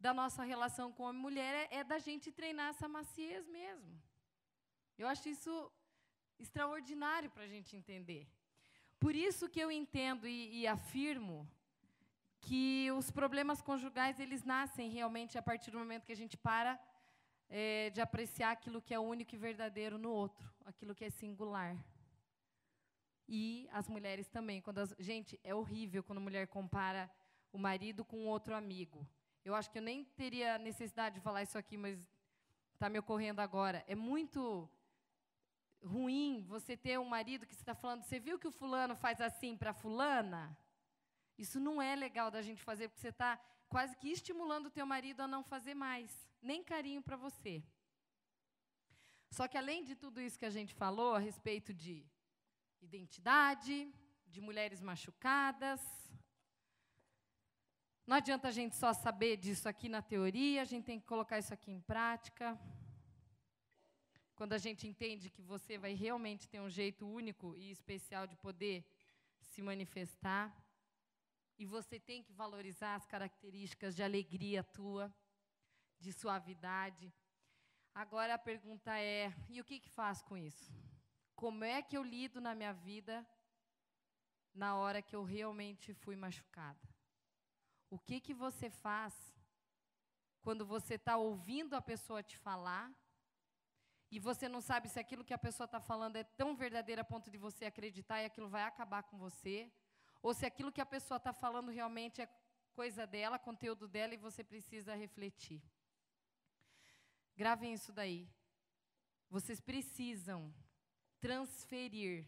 da nossa relação com e mulher, é, é da gente treinar essa maciez mesmo. Eu acho isso extraordinário para a gente entender. Por isso que eu entendo e, e, afirmo que os problemas conjugais eles nascem realmente a partir do momento que a gente para é, de apreciar aquilo que é único e verdadeiro no outro, aquilo que é singular. E as mulheres também. Quando as, gente, é horrível quando a mulher compara o marido com outro amigo. Eu acho que eu nem teria necessidade de falar isso aqui, mas está me ocorrendo agora. É muito ruim você ter um marido que está falando, você viu que o fulano faz assim para fulana? Isso não é legal da gente fazer, porque você está quase que estimulando o teu marido a não fazer mais, nem carinho para você. Só que além de tudo isso que a gente falou a respeito de identidade, de mulheres machucadas, não adianta a gente só saber disso aqui na teoria, a gente tem que colocar isso aqui em prática. Quando a gente entende que você vai realmente ter um jeito único e especial de poder se manifestar, e você tem que valorizar as características de alegria tua, de suavidade. Agora a pergunta é: e o que, que faz com isso? Como é que eu lido na minha vida na hora que eu realmente fui machucada? O que, que você faz quando você está ouvindo a pessoa te falar e você não sabe se aquilo que a pessoa está falando é tão verdadeiro a ponto de você acreditar e aquilo vai acabar com você, ou se aquilo que a pessoa está falando realmente é coisa dela, conteúdo dela e você precisa refletir. Gravem isso daí. Vocês precisam transferir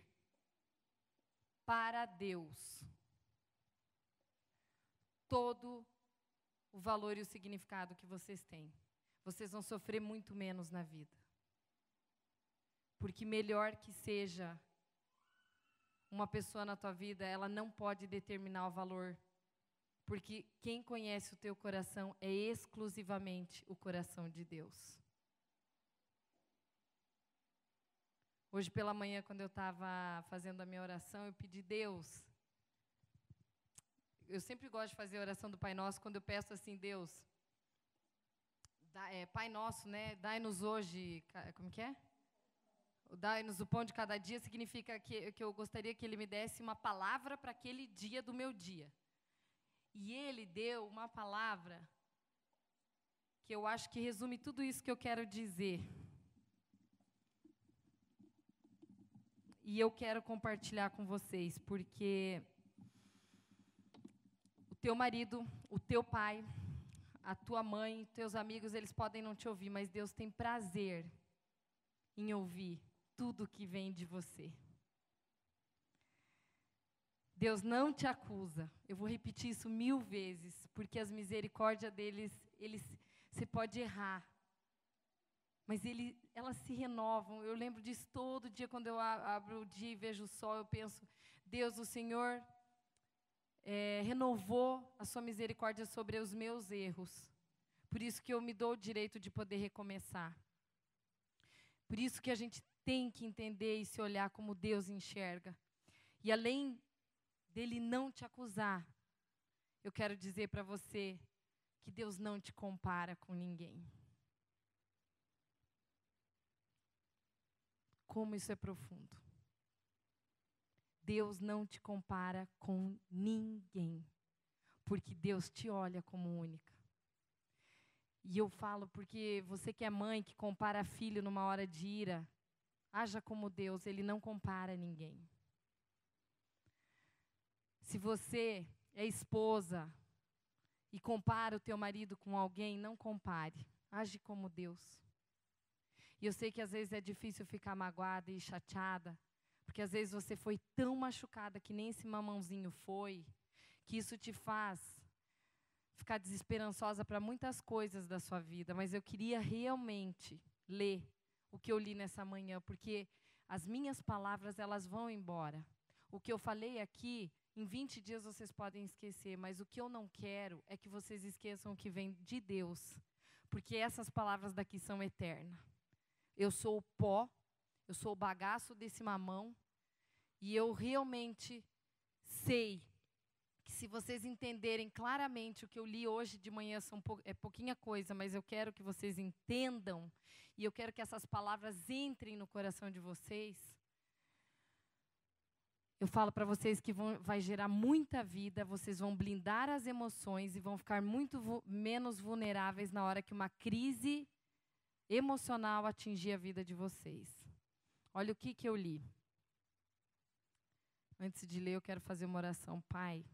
para Deus todo o valor e o significado que vocês têm. Vocês vão sofrer muito menos na vida. Porque melhor que seja uma pessoa na tua vida, ela não pode determinar o valor. Porque quem conhece o teu coração é exclusivamente o coração de Deus. Hoje pela manhã, quando eu estava fazendo a minha oração, eu pedi, Deus. Eu sempre gosto de fazer a oração do Pai Nosso quando eu peço assim, Deus, é, Pai Nosso, né? Dai-nos hoje. Como que é? Dai-nos o pão de cada dia significa que, que eu gostaria que ele me desse uma palavra para aquele dia do meu dia. E ele deu uma palavra que eu acho que resume tudo isso que eu quero dizer. E eu quero compartilhar com vocês, porque o teu marido, o teu pai, a tua mãe, teus amigos, eles podem não te ouvir, mas Deus tem prazer em ouvir tudo que vem de você. Deus não te acusa. Eu vou repetir isso mil vezes, porque as misericórdias deles, eles, você pode errar, mas ele, elas se renovam. Eu lembro disso todo dia quando eu abro o dia e vejo o sol, eu penso, Deus, o Senhor é, renovou a sua misericórdia sobre os meus erros. Por isso que eu me dou o direito de poder recomeçar. Por isso que a gente tem que entender e se olhar como Deus enxerga. E além dele não te acusar, eu quero dizer para você que Deus não te compara com ninguém. Como isso é profundo. Deus não te compara com ninguém, porque Deus te olha como única. E eu falo porque você que é mãe, que compara filho numa hora de ira, haja como Deus, ele não compara ninguém. Se você é esposa e compara o teu marido com alguém, não compare. Age como Deus. E eu sei que às vezes é difícil ficar magoada e chateada, porque às vezes você foi tão machucada que nem esse mamãozinho foi, que isso te faz ficar desesperançosa para muitas coisas da sua vida, mas eu queria realmente ler o que eu li nessa manhã, porque as minhas palavras elas vão embora. O que eu falei aqui, em 20 dias vocês podem esquecer, mas o que eu não quero é que vocês esqueçam o que vem de Deus, porque essas palavras daqui são eternas. Eu sou o pó, eu sou o bagaço desse mamão, e eu realmente sei que se vocês entenderem claramente o que eu li hoje de manhã, são pou, é pouquinha coisa, mas eu quero que vocês entendam e eu quero que essas palavras entrem no coração de vocês. Eu falo para vocês que vão, vai gerar muita vida, vocês vão blindar as emoções e vão ficar muito vo menos vulneráveis na hora que uma crise emocional atingir a vida de vocês. Olha o que, que eu li. Antes de ler, eu quero fazer uma oração. Pai,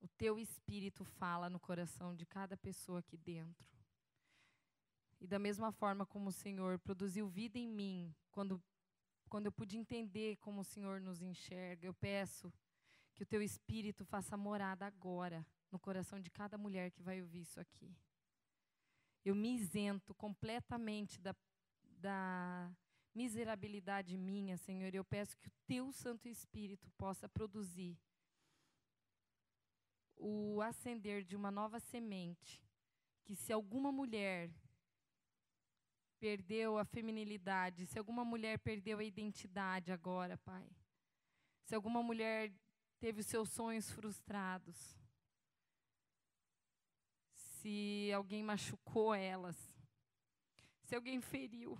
o teu espírito fala no coração de cada pessoa aqui dentro. E da mesma forma como o Senhor produziu vida em mim, quando, quando eu pude entender como o Senhor nos enxerga, eu peço que o teu espírito faça morada agora no coração de cada mulher que vai ouvir isso aqui. Eu me isento completamente da, da miserabilidade minha, Senhor, e eu peço que o teu Santo Espírito possa produzir o acender de uma nova semente, que se alguma mulher perdeu a feminilidade, se alguma mulher perdeu a identidade agora, Pai, se alguma mulher teve os seus sonhos frustrados, se alguém machucou elas, se alguém feriu,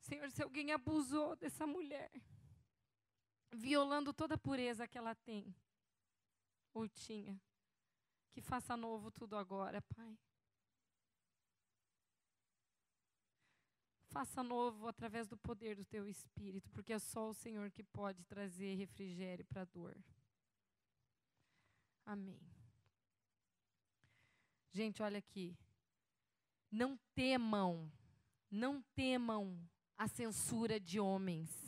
Senhor, se alguém abusou dessa mulher, violando toda a pureza que ela tem ou tinha, que faça novo tudo agora, Pai. Faça novo através do poder do teu espírito, porque é só o Senhor que pode trazer refrigério para a dor. Amém. Gente, olha aqui. Não temam, não temam a censura de homens,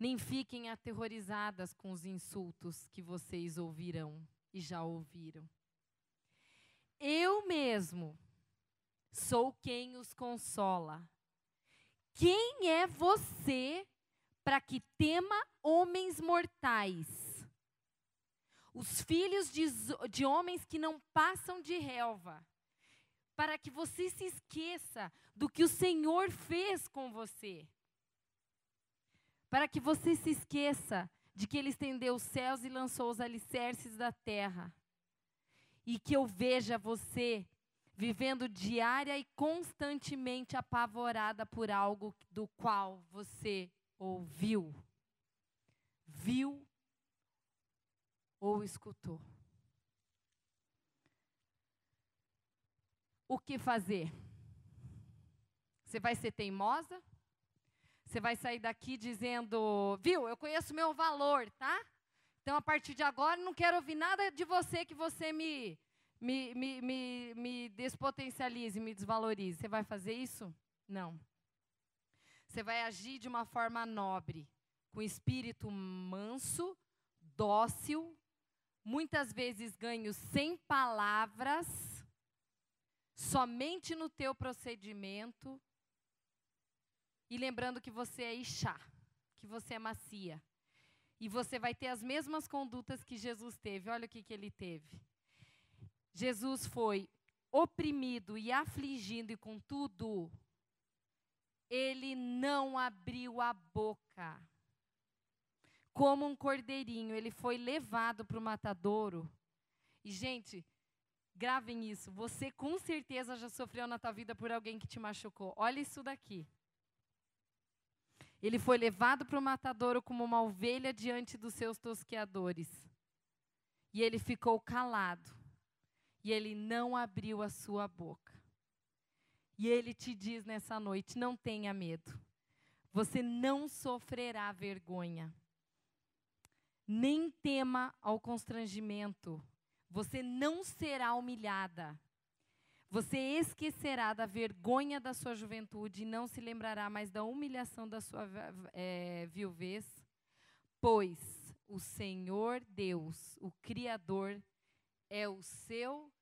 nem fiquem aterrorizadas com os insultos que vocês ouvirão e já ouviram. Eu mesmo sou quem os consola. Quem é você para que tema homens mortais? Os filhos de, de homens que não passam de relva. Para que você se esqueça do que o Senhor fez com você. Para que você se esqueça de que Ele estendeu os céus e lançou os alicerces da terra. E que eu veja você vivendo diária e constantemente apavorada por algo do qual você ouviu, viu ou escutou. O que fazer? Você vai ser teimosa? Você vai sair daqui dizendo, viu, eu conheço meu valor, tá? Então, a partir de agora, não quero ouvir nada de você que você me me, me, me, me despotencialize, me desvalorize. Você vai fazer isso? Não. Você vai agir de uma forma nobre, com espírito manso, dócil, muitas vezes ganho sem palavras, somente no teu procedimento, e lembrando que você é Ixá, que você é macia. E você vai ter as mesmas condutas que Jesus teve. Olha o que, que ele teve. Jesus foi oprimido e afligido, e contudo, ele não abriu a boca. Como um cordeirinho, ele foi levado para o matadouro. E, gente, gravem isso. Você com certeza já sofreu na tua vida por alguém que te machucou. Olha isso daqui. Ele foi levado para o matadouro como uma ovelha diante dos seus tosqueadores. E ele ficou calado e ele não abriu a sua boca. E ele te diz nessa noite: não tenha medo. Você não sofrerá vergonha. Nem tema ao constrangimento. Você não será humilhada. Você esquecerá da vergonha da sua juventude e não se lembrará mais da humilhação da sua é, viuvez, pois o Senhor Deus, o Criador, é o seu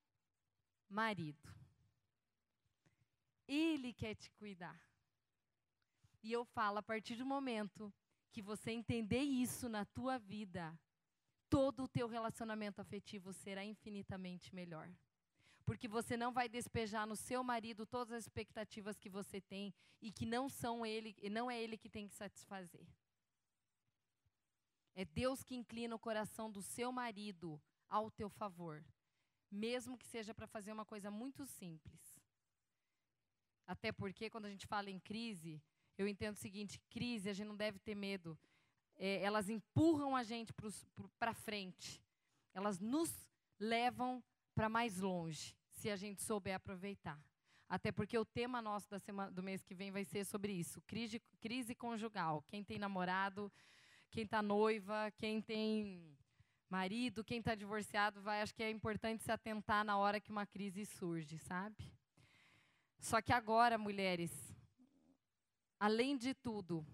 marido. Ele quer te cuidar. E eu falo, a partir do momento que você entender isso na tua vida, todo o teu relacionamento afetivo será infinitamente melhor. Porque você não vai despejar no seu marido todas as expectativas que você tem e que não são ele, não é ele que tem que satisfazer. É Deus que inclina o coração do seu marido ao teu favor, mesmo que seja para fazer uma coisa muito simples. Até porque, quando a gente fala em crise, eu entendo o seguinte: crise, a gente não deve ter medo. É, elas empurram a gente para frente. Elas nos levam para mais longe, se a gente souber aproveitar. Até porque o tema nosso da semana, do mês que vem vai ser sobre isso: crise, crise conjugal. Quem tem namorado, quem está noiva, quem tem marido, quem está divorciado, vai, acho que é importante se atentar na hora que uma crise surge, sabe? Só que agora, mulheres, além de tudo,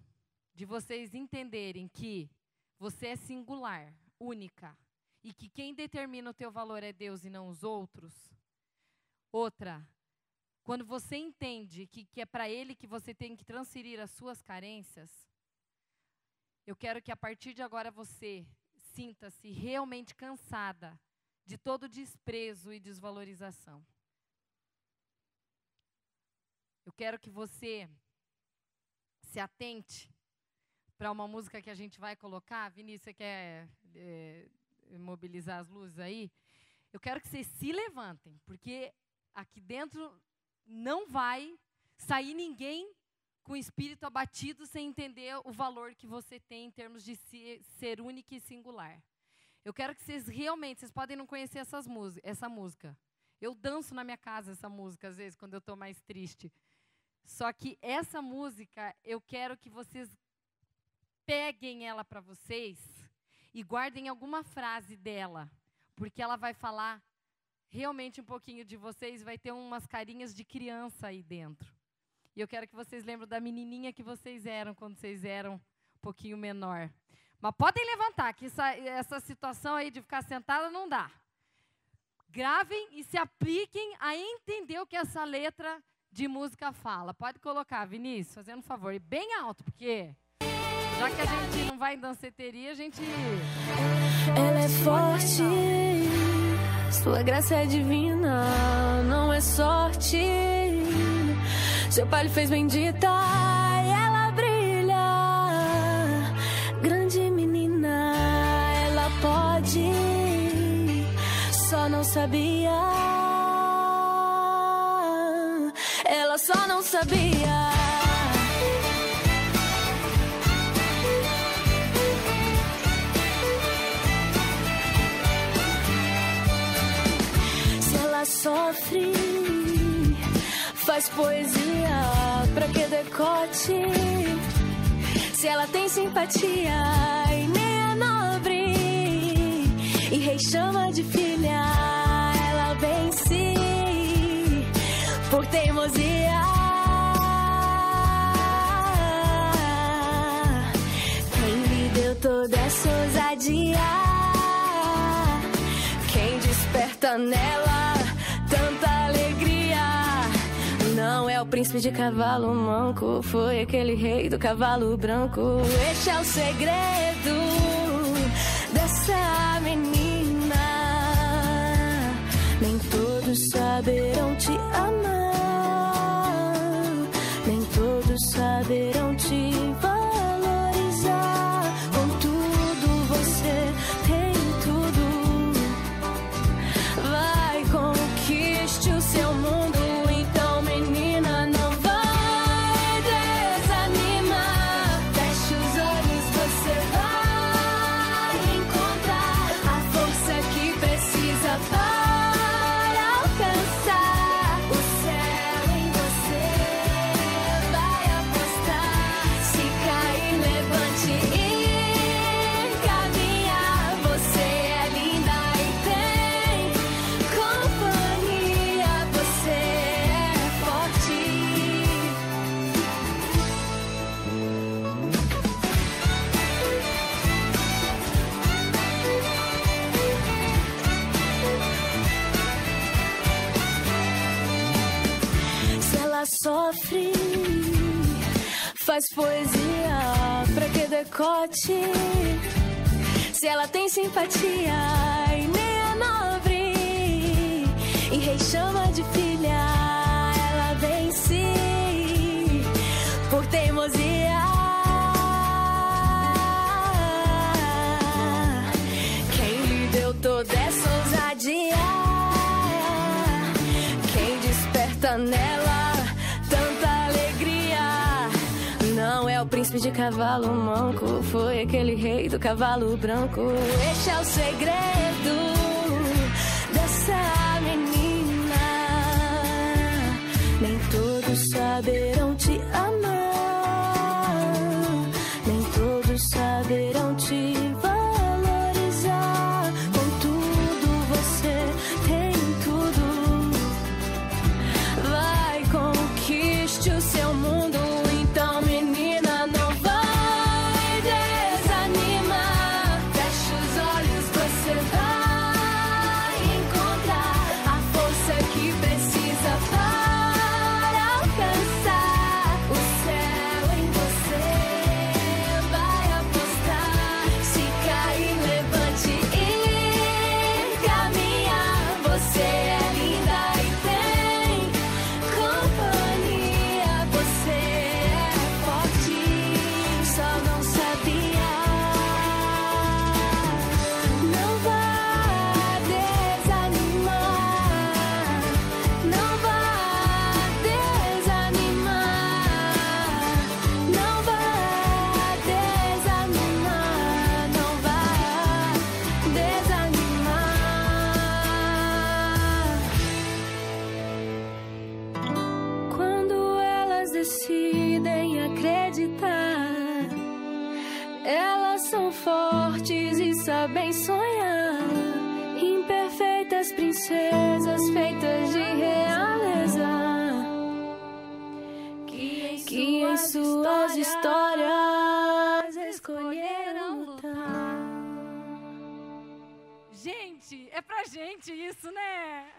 de vocês entenderem que você é singular, única, e que quem determina o teu valor é Deus e não os outros. Outra, quando você entende que, que é para Ele que você tem que transferir as suas carências, eu quero que a partir de agora você sinta-se realmente cansada de todo desprezo e desvalorização. Eu quero que você se atente para uma música que a gente vai colocar. Vinícius, você quer é, mobilizar as luzes aí? Eu quero que vocês se levantem, porque aqui dentro não vai sair ninguém com espírito abatido sem entender o valor que você tem em termos de ser única e singular. Eu quero que vocês realmente, vocês podem não conhecer essas essa música. Eu danço na minha casa essa música, às vezes, quando eu estou mais triste. Só que essa música, eu quero que vocês peguem ela para vocês e guardem alguma frase dela, porque ela vai falar realmente um pouquinho de vocês, vai ter umas carinhas de criança aí dentro. E eu quero que vocês lembrem da menininha que vocês eram quando vocês eram um pouquinho menor. Mas podem levantar, que essa, essa situação aí de ficar sentada não dá. Gravem e se apliquem a entender o que essa letra de música fala. Pode colocar, Vinícius, fazendo um favor. E bem alto, porque já que a gente não vai em danceteria, a gente. Ela é forte, sua graça é divina, não é sorte. Seu pai lhe fez bendita e ela brilha. Grande menina, ela pode, só não sabia. Ela só não sabia. Sofre, faz poesia pra que decote. Se ela tem simpatia e nem é nobre, e rei chama de filha, ela vence por teimosia. Quem lhe deu toda essa ousadia? Quem desperta nela príncipe de cavalo manco, foi aquele rei do cavalo branco. Este é o segredo dessa menina. Nem todos saberão te amar, nem todos saberão te valorizar. Se ela tem simpatia e nem é nobre, e rei chama de filha, ela vence por teimosia. De cavalo manco, foi aquele rei do cavalo branco. Este é o segredo dessa menina. Nem todos saberão te amar, pra gente isso, né?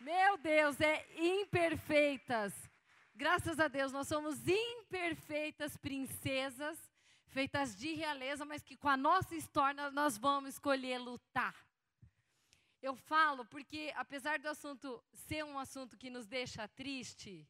Meu Deus, é imperfeitas. Graças a Deus, nós somos imperfeitas princesas, feitas de realeza, mas que com a nossa história nós vamos escolher lutar. Eu falo porque, apesar do assunto ser um assunto que nos deixa triste,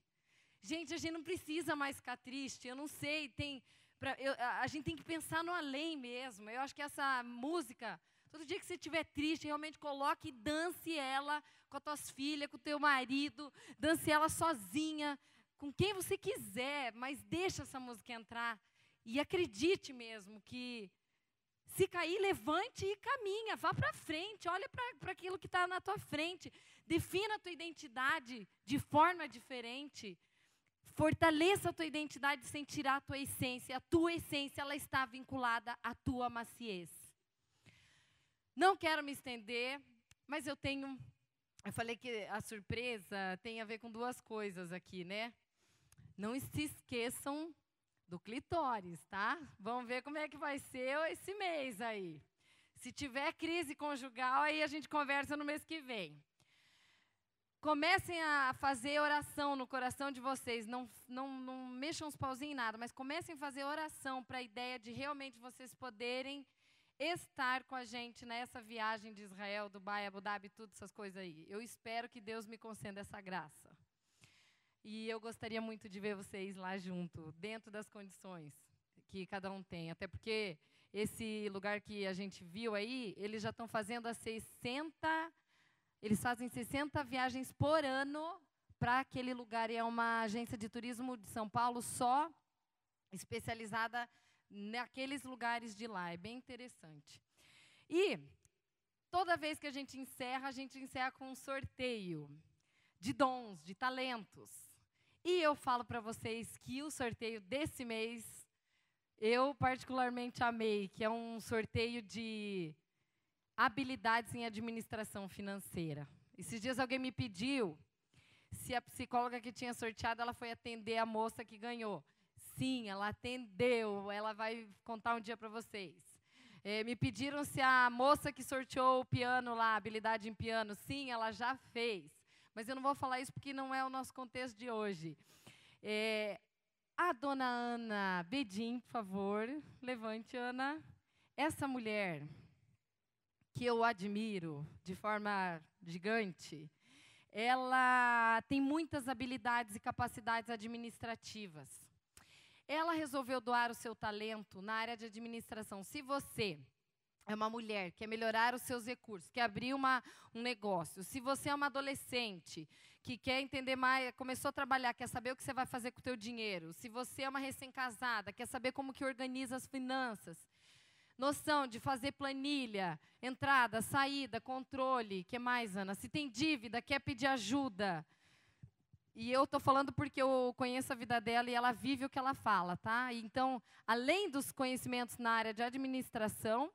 gente, a gente não precisa mais ficar triste. Eu não sei, tem. Pra, eu, a, gente tem que pensar no além mesmo. Eu acho que essa música Todo dia que você estiver triste, realmente coloque e dance ela com as tuas filhas, com o teu marido, dance ela sozinha, com quem você quiser, mas deixa essa música entrar. E acredite mesmo que se cair, levante e caminha, vá para frente, olha para aquilo que está na tua frente, defina a tua identidade de forma diferente. Fortaleça a tua identidade sem tirar a tua essência. A tua essência ela está vinculada à tua maciez. Não quero me estender, mas eu tenho. Eu falei que a surpresa tem a ver com duas coisas aqui, né? Não se esqueçam do clitóris, tá? Vamos ver como é que vai ser esse mês aí. Se tiver crise conjugal, aí a gente conversa no mês que vem. Comecem a fazer oração no coração de vocês. Não, não, não mexam os pauzinhos em nada, mas comecem a fazer oração para a ideia de realmente vocês poderem estar com a gente nessa viagem de Israel, Dubai, Abu Dhabi, tudo essas coisas aí. Eu espero que Deus me conceda essa graça. E eu gostaria muito de ver vocês lá junto, dentro das condições que cada um tem. Até porque esse lugar que a gente viu aí, eles já estão fazendo a 60, eles fazem 60 viagens por ano para aquele lugar. E é uma agência de turismo de São Paulo só especializada naqueles lugares de lá. É bem interessante. E toda vez que a gente encerra, a gente encerra com um sorteio de dons, de talentos. E eu falo para vocês que o sorteio desse mês eu particularmente amei, que é um sorteio de habilidades em administração financeira. Esses dias alguém me pediu se a psicóloga que tinha sorteado ela foi atender a moça que ganhou. Sim, ela atendeu. Ela vai contar um dia para vocês. É, me pediram se a moça que sorteou o piano lá, habilidade em piano. Sim, ela já fez. Mas eu não vou falar isso porque não é o nosso contexto de hoje. É, a dona Ana Bedim, por favor, levante, Ana. Essa mulher que eu admiro de forma gigante, ela tem muitas habilidades e capacidades administrativas ela resolveu doar o seu talento na área de administração. Se você é uma mulher, quer melhorar os seus recursos, quer abrir uma, um negócio, se você é uma adolescente que quer entender mais, começou a trabalhar, quer saber o que você vai fazer com o teu dinheiro, se você é uma recém-casada, quer saber como que organiza as finanças, noção de fazer planilha, entrada, saída, controle, que mais, Ana? Se tem dívida, quer pedir ajuda, e eu estou falando porque eu conheço a vida dela e ela vive o que ela fala, tá? Então, além dos conhecimentos na área de administração,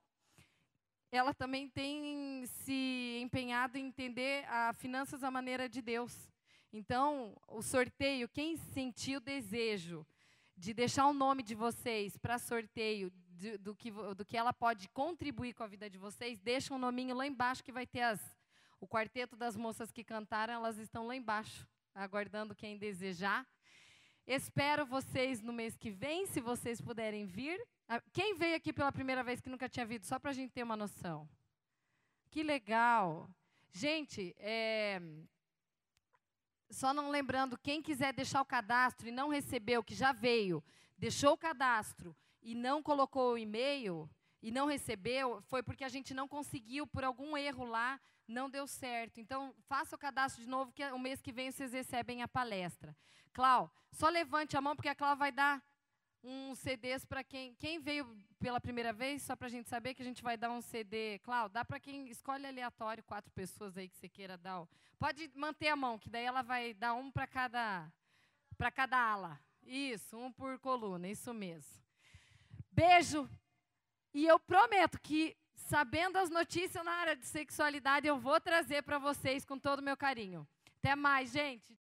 ela também tem se empenhado em entender a finanças à maneira de Deus. Então, o sorteio, quem sentiu o desejo de deixar o nome de vocês para sorteio de, do, que, do que ela pode contribuir com a vida de vocês, deixa um nominho lá embaixo que vai ter as, o quarteto das moças que cantaram, elas estão lá embaixo aguardando quem desejar. Espero vocês no mês que vem, se vocês puderem vir. Ah, quem veio aqui pela primeira vez que nunca tinha vindo, só para a gente ter uma noção? Que legal. Gente, é, só não lembrando, quem quiser deixar o cadastro e não recebeu, que já veio, deixou o cadastro e não colocou o e-mail e não recebeu, foi porque a gente não conseguiu, por algum erro lá, não deu certo. Então, faça o cadastro de novo, que o mês que vem vocês recebem a palestra. Clau, só levante a mão, porque a Clau vai dar uns CDs para quem, quem veio pela primeira vez, só para a gente saber que a gente vai dar um CD. Clau, dá para quem escolhe aleatório, quatro pessoas aí que você queira dar. Pode manter a mão, que daí ela vai dar um para cada, cada ala. Isso, um por coluna, isso mesmo. Beijo. E eu prometo que, sabendo as notícias na área de sexualidade, eu vou trazer para vocês com todo o meu carinho. Até mais, gente.